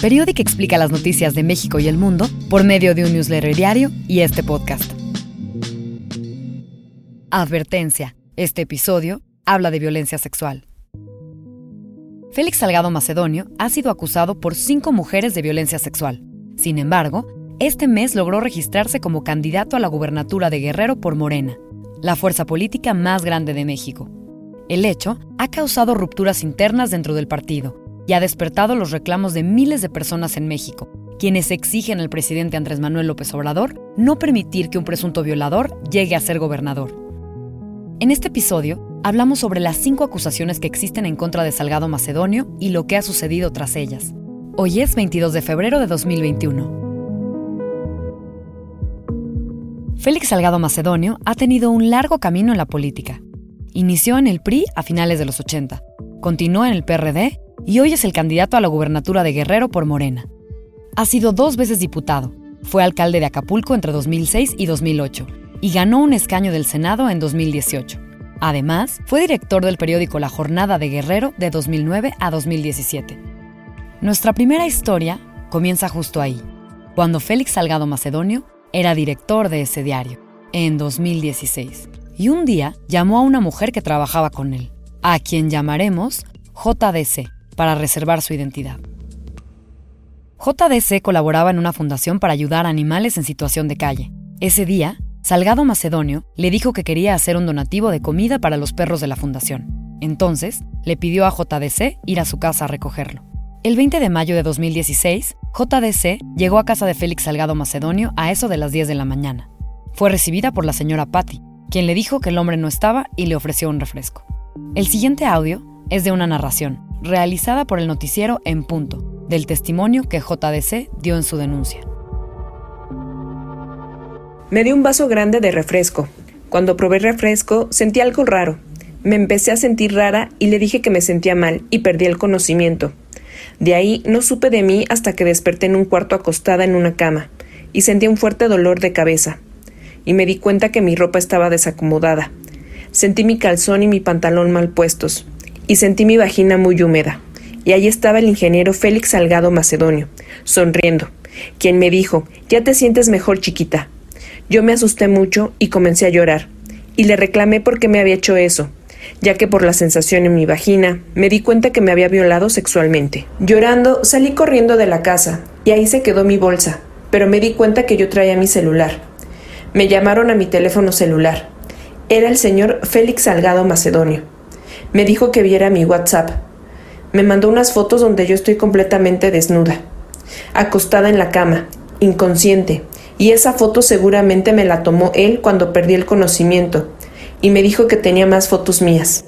Periódico explica las noticias de México y el mundo por medio de un newsletter diario y este podcast. Advertencia. Este episodio habla de violencia sexual. Félix Salgado Macedonio ha sido acusado por cinco mujeres de violencia sexual. Sin embargo, este mes logró registrarse como candidato a la gubernatura de Guerrero por Morena, la fuerza política más grande de México. El hecho ha causado rupturas internas dentro del partido y ha despertado los reclamos de miles de personas en México, quienes exigen al presidente Andrés Manuel López Obrador no permitir que un presunto violador llegue a ser gobernador. En este episodio hablamos sobre las cinco acusaciones que existen en contra de Salgado Macedonio y lo que ha sucedido tras ellas. Hoy es 22 de febrero de 2021. Félix Salgado Macedonio ha tenido un largo camino en la política. Inició en el PRI a finales de los 80, continuó en el PRD y hoy es el candidato a la gubernatura de Guerrero por Morena. Ha sido dos veces diputado, fue alcalde de Acapulco entre 2006 y 2008 y ganó un escaño del Senado en 2018. Además, fue director del periódico La Jornada de Guerrero de 2009 a 2017. Nuestra primera historia comienza justo ahí, cuando Félix Salgado Macedonio era director de ese diario, en 2016. Y un día llamó a una mujer que trabajaba con él, a quien llamaremos JDC, para reservar su identidad. JDC colaboraba en una fundación para ayudar a animales en situación de calle. Ese día, Salgado Macedonio le dijo que quería hacer un donativo de comida para los perros de la fundación. Entonces, le pidió a JDC ir a su casa a recogerlo. El 20 de mayo de 2016, JDC llegó a casa de Félix Salgado Macedonio a eso de las 10 de la mañana. Fue recibida por la señora Patty, quien le dijo que el hombre no estaba y le ofreció un refresco. El siguiente audio es de una narración, realizada por el noticiero En Punto, del testimonio que JDC dio en su denuncia. Me dio un vaso grande de refresco. Cuando probé refresco sentí algo raro. Me empecé a sentir rara y le dije que me sentía mal y perdí el conocimiento. De ahí no supe de mí hasta que desperté en un cuarto acostada en una cama, y sentí un fuerte dolor de cabeza. Y me di cuenta que mi ropa estaba desacomodada. Sentí mi calzón y mi pantalón mal puestos, y sentí mi vagina muy húmeda. Y ahí estaba el ingeniero Félix Salgado Macedonio, sonriendo, quien me dijo Ya te sientes mejor, chiquita. Yo me asusté mucho y comencé a llorar, y le reclamé por qué me había hecho eso, ya que por la sensación en mi vagina me di cuenta que me había violado sexualmente. Llorando, salí corriendo de la casa, y ahí se quedó mi bolsa, pero me di cuenta que yo traía mi celular. Me llamaron a mi teléfono celular. Era el señor Félix Salgado Macedonio. Me dijo que viera mi WhatsApp. Me mandó unas fotos donde yo estoy completamente desnuda, acostada en la cama, inconsciente, y esa foto seguramente me la tomó él cuando perdí el conocimiento, y me dijo que tenía más fotos mías.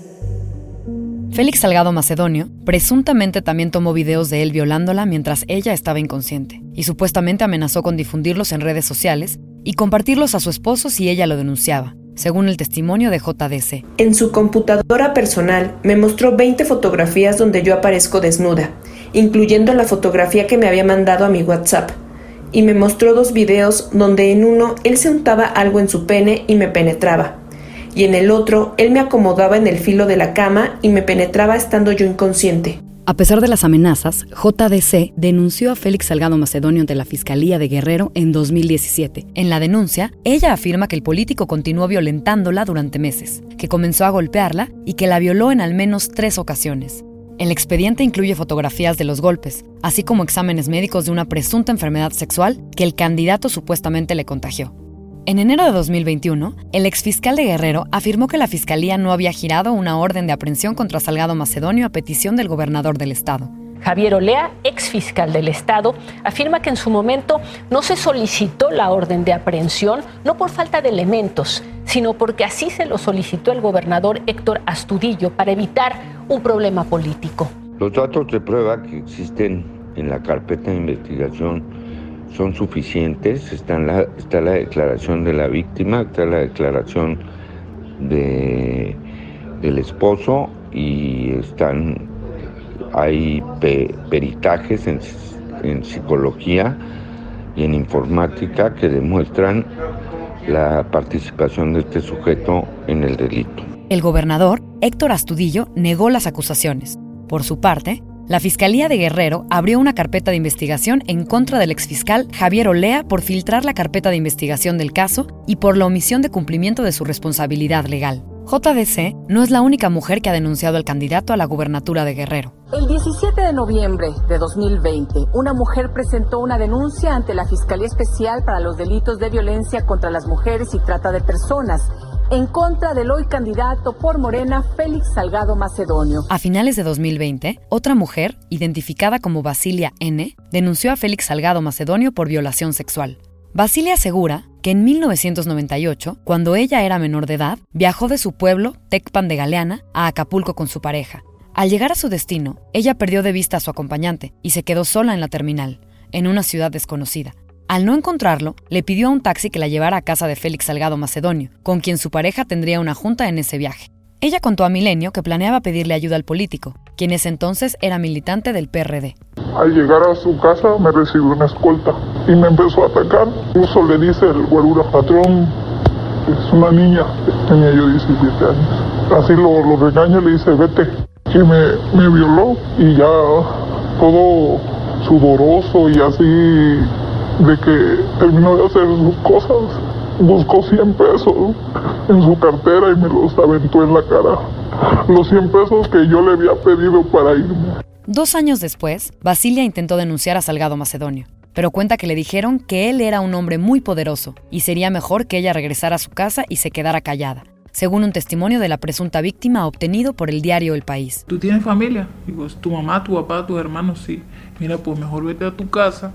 Félix Salgado Macedonio presuntamente también tomó videos de él violándola mientras ella estaba inconsciente y supuestamente amenazó con difundirlos en redes sociales y compartirlos a su esposo si ella lo denunciaba, según el testimonio de JDC. En su computadora personal me mostró 20 fotografías donde yo aparezco desnuda, incluyendo la fotografía que me había mandado a mi WhatsApp, y me mostró dos videos donde en uno él se untaba algo en su pene y me penetraba, y en el otro él me acomodaba en el filo de la cama y me penetraba estando yo inconsciente. A pesar de las amenazas, JDC denunció a Félix Salgado Macedonio ante la Fiscalía de Guerrero en 2017. En la denuncia, ella afirma que el político continuó violentándola durante meses, que comenzó a golpearla y que la violó en al menos tres ocasiones. El expediente incluye fotografías de los golpes, así como exámenes médicos de una presunta enfermedad sexual que el candidato supuestamente le contagió. En enero de 2021, el exfiscal de Guerrero afirmó que la fiscalía no había girado una orden de aprehensión contra Salgado Macedonio a petición del gobernador del estado. Javier Olea, exfiscal del Estado, afirma que en su momento no se solicitó la orden de aprehensión, no por falta de elementos, sino porque así se lo solicitó el gobernador Héctor Astudillo para evitar un problema político. Los datos de prueba que existen en la carpeta de investigación son suficientes. Está la, está la declaración de la víctima, está la declaración de, del esposo y están hay peritajes en, en psicología y en informática que demuestran la participación de este sujeto en el delito. El gobernador, Héctor Astudillo, negó las acusaciones. Por su parte, la Fiscalía de Guerrero abrió una carpeta de investigación en contra del exfiscal Javier Olea por filtrar la carpeta de investigación del caso y por la omisión de cumplimiento de su responsabilidad legal. JDC no es la única mujer que ha denunciado al candidato a la gubernatura de Guerrero. El 17 de noviembre de 2020, una mujer presentó una denuncia ante la Fiscalía Especial para los Delitos de Violencia contra las Mujeres y Trata de Personas en contra del hoy candidato por Morena, Félix Salgado Macedonio. A finales de 2020, otra mujer, identificada como Basilia N., denunció a Félix Salgado Macedonio por violación sexual. Basilia asegura que en 1998, cuando ella era menor de edad, viajó de su pueblo, Tecpan de Galeana, a Acapulco con su pareja. Al llegar a su destino, ella perdió de vista a su acompañante y se quedó sola en la terminal, en una ciudad desconocida. Al no encontrarlo, le pidió a un taxi que la llevara a casa de Félix Salgado Macedonio, con quien su pareja tendría una junta en ese viaje. Ella contó a Milenio que planeaba pedirle ayuda al político, quien ese entonces era militante del PRD. Al llegar a su casa me recibió una escolta y me empezó a atacar. Incluso le dice el guarura patrón, es una niña, tenía yo 17 años. Así lo, lo regaña y le dice, vete. Y me, me violó y ya todo sudoroso y así de que terminó de hacer sus cosas, buscó 100 pesos en su cartera y me los aventó en la cara. Los 100 pesos que yo le había pedido para irme. Dos años después, Basilia intentó denunciar a Salgado Macedonio, pero cuenta que le dijeron que él era un hombre muy poderoso y sería mejor que ella regresara a su casa y se quedara callada, según un testimonio de la presunta víctima obtenido por el diario El País. ¿Tú tienes familia? Digo, tu mamá, tu papá, tus hermanos, sí. Mira, pues mejor vete a tu casa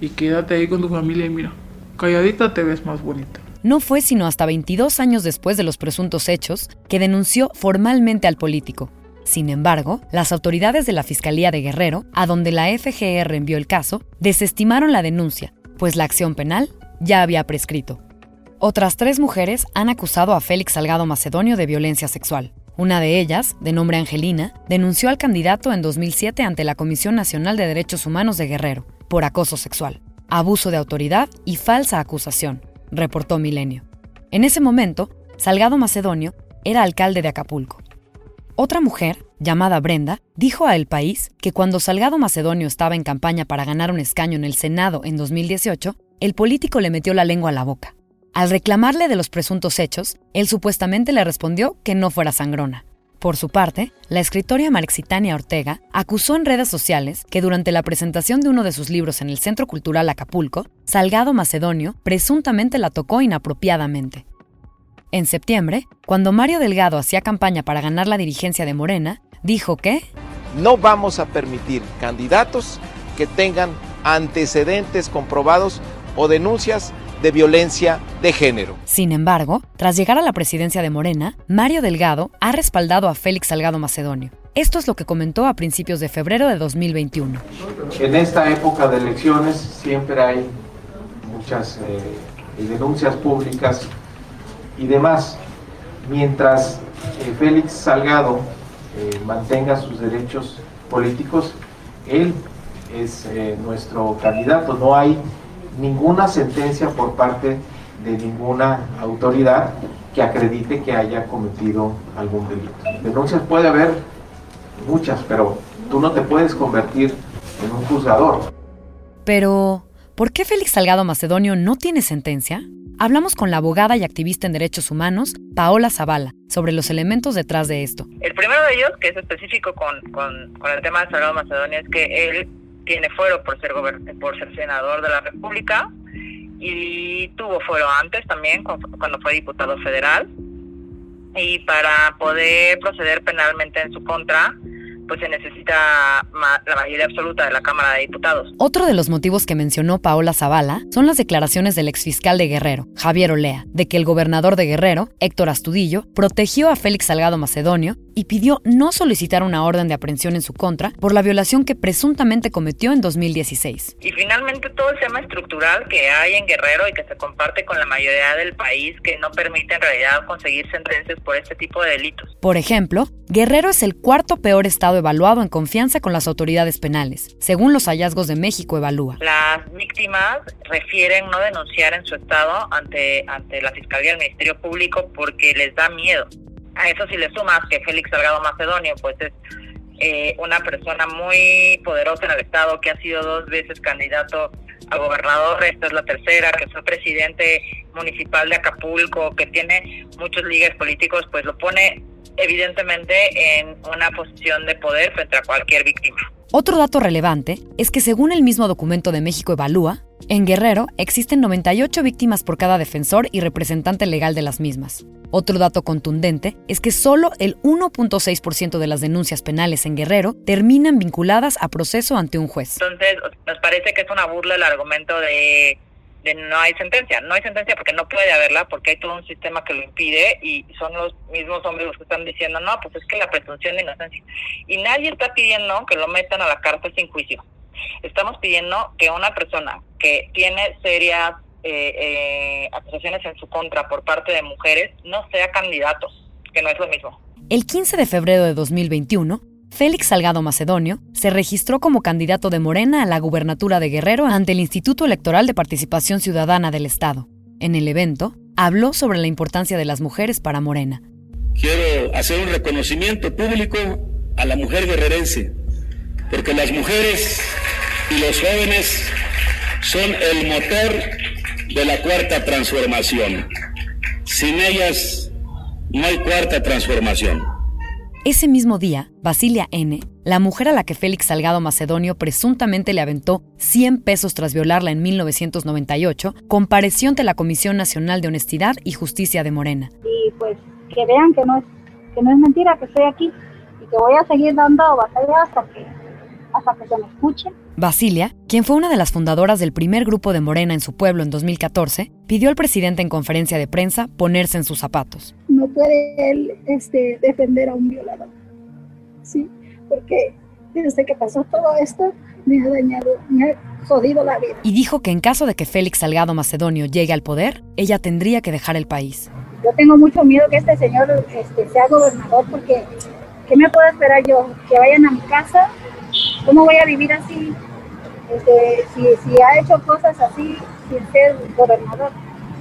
y quédate ahí con tu familia y mira, calladita te ves más bonita. No fue sino hasta 22 años después de los presuntos hechos que denunció formalmente al político. Sin embargo, las autoridades de la Fiscalía de Guerrero, a donde la FGR envió el caso, desestimaron la denuncia, pues la acción penal ya había prescrito. Otras tres mujeres han acusado a Félix Salgado Macedonio de violencia sexual. Una de ellas, de nombre Angelina, denunció al candidato en 2007 ante la Comisión Nacional de Derechos Humanos de Guerrero por acoso sexual, abuso de autoridad y falsa acusación, reportó Milenio. En ese momento, Salgado Macedonio era alcalde de Acapulco. Otra mujer, llamada Brenda, dijo a El País que cuando Salgado Macedonio estaba en campaña para ganar un escaño en el Senado en 2018, el político le metió la lengua a la boca. Al reclamarle de los presuntos hechos, él supuestamente le respondió que no fuera sangrona. Por su parte, la escritora Marexitania Ortega acusó en redes sociales que durante la presentación de uno de sus libros en el Centro Cultural Acapulco, Salgado Macedonio presuntamente la tocó inapropiadamente. En septiembre, cuando Mario Delgado hacía campaña para ganar la dirigencia de Morena, dijo que no vamos a permitir candidatos que tengan antecedentes comprobados o denuncias de violencia de género. Sin embargo, tras llegar a la presidencia de Morena, Mario Delgado ha respaldado a Félix Salgado Macedonio. Esto es lo que comentó a principios de febrero de 2021. En esta época de elecciones siempre hay muchas eh, denuncias públicas y demás. Mientras eh, Félix Salgado eh, mantenga sus derechos políticos, él es nuestro candidato. No hay ninguna sentencia por parte de ninguna autoridad que acredite que haya cometido algún delito. Denuncias puede haber muchas, pero tú no te puedes convertir en un juzgador. Pero, ¿por qué Félix Salgado Macedonio no tiene sentencia? Hablamos con la abogada y activista en derechos humanos, Paola Zavala, sobre los elementos detrás de esto. El primero de ellos, que es específico con, con, con el tema de Salgado Macedonio, es que él tiene fuero por ser por ser senador de la República y tuvo fuero antes también cuando fue diputado federal. Y para poder proceder penalmente en su contra pues se necesita la mayoría absoluta de la Cámara de Diputados. Otro de los motivos que mencionó Paola Zavala son las declaraciones del exfiscal de Guerrero, Javier Olea, de que el gobernador de Guerrero, Héctor Astudillo, protegió a Félix Salgado Macedonio y pidió no solicitar una orden de aprehensión en su contra por la violación que presuntamente cometió en 2016. Y finalmente todo el tema estructural que hay en Guerrero y que se comparte con la mayoría del país que no permite en realidad conseguir sentencias por este tipo de delitos. Por ejemplo, Guerrero es el cuarto peor estado evaluado en confianza con las autoridades penales, según los hallazgos de México Evalúa. Las víctimas refieren no denunciar en su estado ante, ante la Fiscalía del Ministerio Público porque les da miedo. A eso si le sumas que Félix Salgado Macedonio pues es eh, una persona muy poderosa en el Estado, que ha sido dos veces candidato a gobernador, esta es la tercera, que fue presidente municipal de Acapulco, que tiene muchos ligas políticos, pues lo pone evidentemente en una posición de poder frente a cualquier víctima. Otro dato relevante es que según el mismo documento de México Evalúa, en Guerrero existen 98 víctimas por cada defensor y representante legal de las mismas. Otro dato contundente es que solo el 1.6% de las denuncias penales en Guerrero terminan vinculadas a proceso ante un juez. Entonces, nos parece que es una burla el argumento de, no hay sentencia. No hay sentencia porque no puede haberla, porque hay todo un sistema que lo impide y son los mismos hombres los que están diciendo, no, pues es que la presunción de inocencia. Y nadie está pidiendo que lo metan a la cárcel sin juicio. Estamos pidiendo que una persona que tiene serias eh, eh, acusaciones en su contra por parte de mujeres no sea candidato, que no es lo mismo. El 15 de febrero de 2021, Félix Salgado Macedonio se registró como candidato de Morena a la gubernatura de Guerrero ante el Instituto Electoral de Participación Ciudadana del Estado. En el evento, habló sobre la importancia de las mujeres para Morena. Quiero hacer un reconocimiento público a la mujer guerrerense, porque las mujeres y los jóvenes son el motor de la cuarta transformación. Sin ellas no hay cuarta transformación. Ese mismo día, Basilia N., la mujer a la que Félix Salgado Macedonio presuntamente le aventó 100 pesos tras violarla en 1998, compareció ante la Comisión Nacional de Honestidad y Justicia de Morena. Y pues que vean que no es, que no es mentira que estoy aquí y que voy a seguir dando batalla hasta que, hasta que se me escuche Basilia, quien fue una de las fundadoras del primer grupo de Morena en su pueblo en 2014, pidió al presidente en conferencia de prensa ponerse en sus zapatos. No puede él este, defender a un violador, ¿sí? Porque desde que pasó todo esto me ha dañado, me ha jodido la vida. Y dijo que en caso de que Félix Salgado Macedonio llegue al poder, ella tendría que dejar el país. Yo tengo mucho miedo que este señor este, sea gobernador porque ¿qué me puedo esperar yo? Que vayan a mi casa, ¿cómo voy a vivir así? Este, si, si, ha hecho cosas así sin ser gobernador.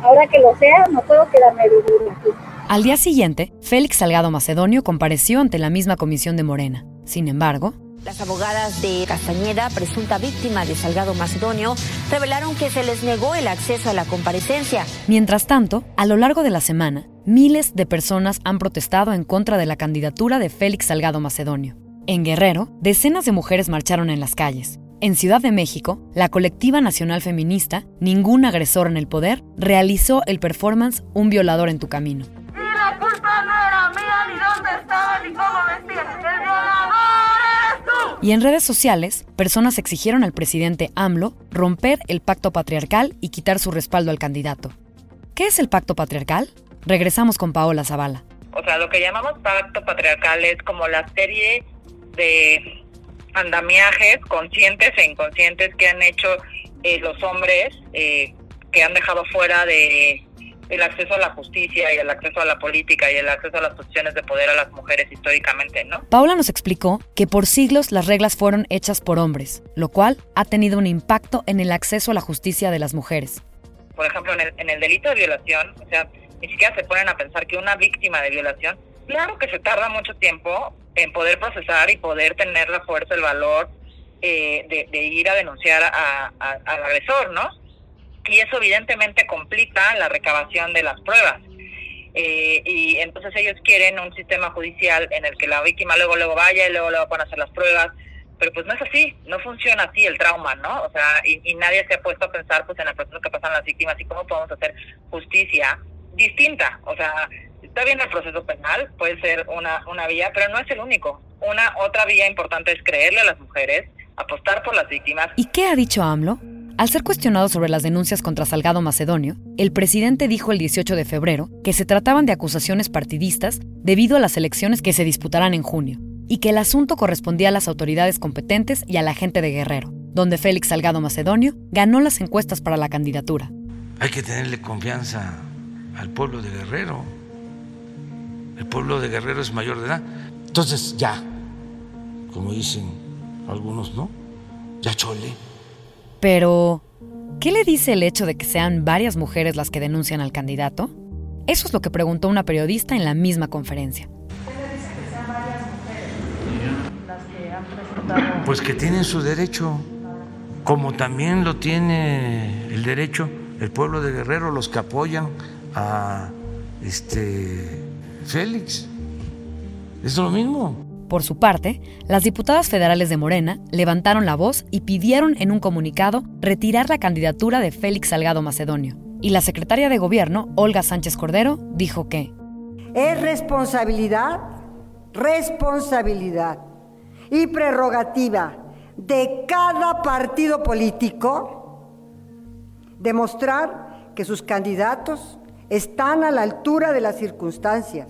Ahora que lo sea, no puedo quedarme vivir aquí. Al día siguiente, Félix Salgado Macedonio compareció ante la misma comisión de Morena. Sin embargo, las abogadas de Castañeda, presunta víctima de Salgado Macedonio, revelaron que se les negó el acceso a la comparecencia. Mientras tanto, a lo largo de la semana, miles de personas han protestado en contra de la candidatura de Félix Salgado Macedonio. En Guerrero, decenas de mujeres marcharon en las calles. En Ciudad de México, la colectiva nacional feminista, Ningún agresor en el poder, realizó el performance Un violador en tu camino. Y la culpa no era mía, ni dónde estaba, ni cómo vestías. El violador eres tú. Y en redes sociales, personas exigieron al presidente AMLO romper el pacto patriarcal y quitar su respaldo al candidato. ¿Qué es el pacto patriarcal? Regresamos con Paola Zavala. O sea, lo que llamamos pacto patriarcal es como la serie de andamiajes conscientes e inconscientes que han hecho eh, los hombres eh, que han dejado fuera de el acceso a la justicia y el acceso a la política y el acceso a las posiciones de poder a las mujeres históricamente, ¿no? Paula nos explicó que por siglos las reglas fueron hechas por hombres, lo cual ha tenido un impacto en el acceso a la justicia de las mujeres. Por ejemplo, en el, en el delito de violación, o sea, ni siquiera se ponen a pensar que una víctima de violación, claro que se tarda mucho tiempo en poder procesar y poder tener la fuerza, el valor eh, de, ir a denunciar a, al agresor, ¿no? Y eso evidentemente complica la recabación de las pruebas. Eh, y entonces ellos quieren un sistema judicial en el que la víctima luego luego vaya y luego luego van a hacer las pruebas, pero pues no es así, no funciona así el trauma, ¿no? O sea, y, y nadie se ha puesto a pensar pues en las personas que pasan las víctimas y cómo podemos hacer justicia distinta, o sea, Está bien el proceso penal, puede ser una, una vía, pero no es el único. Una otra vía importante es creerle a las mujeres, apostar por las víctimas. ¿Y qué ha dicho AMLO? Al ser cuestionado sobre las denuncias contra Salgado Macedonio, el presidente dijo el 18 de febrero que se trataban de acusaciones partidistas debido a las elecciones que se disputarán en junio, y que el asunto correspondía a las autoridades competentes y a la gente de Guerrero, donde Félix Salgado Macedonio ganó las encuestas para la candidatura. Hay que tenerle confianza al pueblo de Guerrero el pueblo de Guerrero es mayor de edad. Entonces ya, como dicen algunos, ¿no? Ya chole. Pero, ¿qué le dice el hecho de que sean varias mujeres las que denuncian al candidato? Eso es lo que preguntó una periodista en la misma conferencia. ¿Qué le dice que sean varias mujeres las que Pues que tienen su derecho, como también lo tiene el derecho el pueblo de Guerrero, los que apoyan a este Félix. Es lo mismo. Por su parte, las diputadas federales de Morena levantaron la voz y pidieron en un comunicado retirar la candidatura de Félix Salgado Macedonio. Y la secretaria de Gobierno, Olga Sánchez Cordero, dijo que es responsabilidad, responsabilidad y prerrogativa de cada partido político demostrar que sus candidatos están a la altura de las circunstancias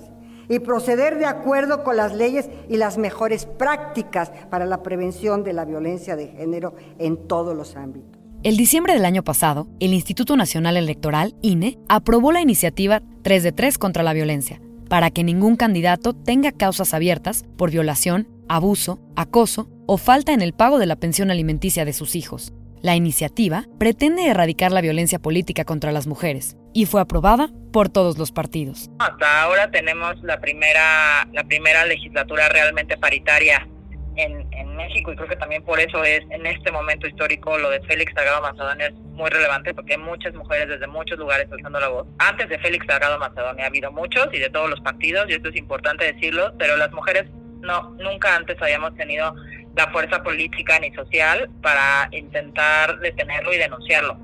y proceder de acuerdo con las leyes y las mejores prácticas para la prevención de la violencia de género en todos los ámbitos. El diciembre del año pasado, el Instituto Nacional Electoral, INE, aprobó la iniciativa 3 de 3 contra la violencia, para que ningún candidato tenga causas abiertas por violación, abuso, acoso o falta en el pago de la pensión alimenticia de sus hijos. La iniciativa pretende erradicar la violencia política contra las mujeres y fue aprobada por todos los partidos. Hasta ahora tenemos la primera, la primera legislatura realmente paritaria en, en, México y creo que también por eso es en este momento histórico lo de Félix Salgado Macedonio es muy relevante porque hay muchas mujeres desde muchos lugares alzando la voz. Antes de Félix Salgado Macedonio ha habido muchos y de todos los partidos y esto es importante decirlo, pero las mujeres no nunca antes habíamos tenido la fuerza política ni social para intentar detenerlo y denunciarlo.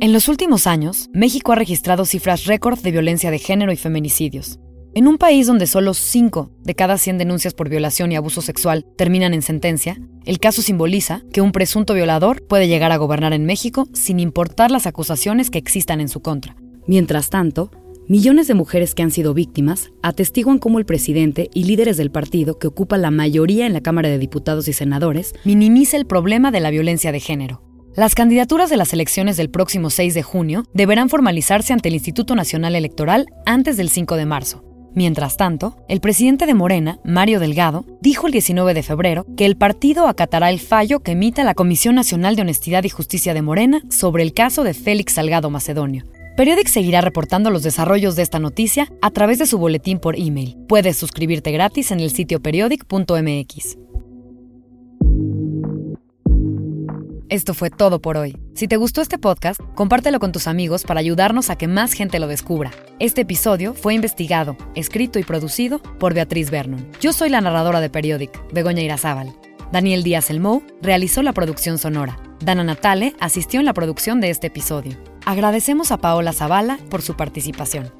En los últimos años, México ha registrado cifras récord de violencia de género y feminicidios. En un país donde solo 5 de cada 100 denuncias por violación y abuso sexual terminan en sentencia, el caso simboliza que un presunto violador puede llegar a gobernar en México sin importar las acusaciones que existan en su contra. Mientras tanto, Millones de mujeres que han sido víctimas atestiguan cómo el presidente y líderes del partido que ocupa la mayoría en la Cámara de Diputados y Senadores minimiza el problema de la violencia de género. Las candidaturas de las elecciones del próximo 6 de junio deberán formalizarse ante el Instituto Nacional Electoral antes del 5 de marzo. Mientras tanto, el presidente de Morena, Mario Delgado, dijo el 19 de febrero que el partido acatará el fallo que emita la Comisión Nacional de Honestidad y Justicia de Morena sobre el caso de Félix Salgado Macedonio, Periodic seguirá reportando los desarrollos de esta noticia a través de su boletín por email. Puedes suscribirte gratis en el sitio periodic.mx. Esto fue todo por hoy. Si te gustó este podcast, compártelo con tus amigos para ayudarnos a que más gente lo descubra. Este episodio fue investigado, escrito y producido por Beatriz Vernon. Yo soy la narradora de Periodic, Begoña Irazábal. Daniel Díaz Elmou realizó la producción sonora. Dana Natale asistió en la producción de este episodio. Agradecemos a Paola Zavala por su participación.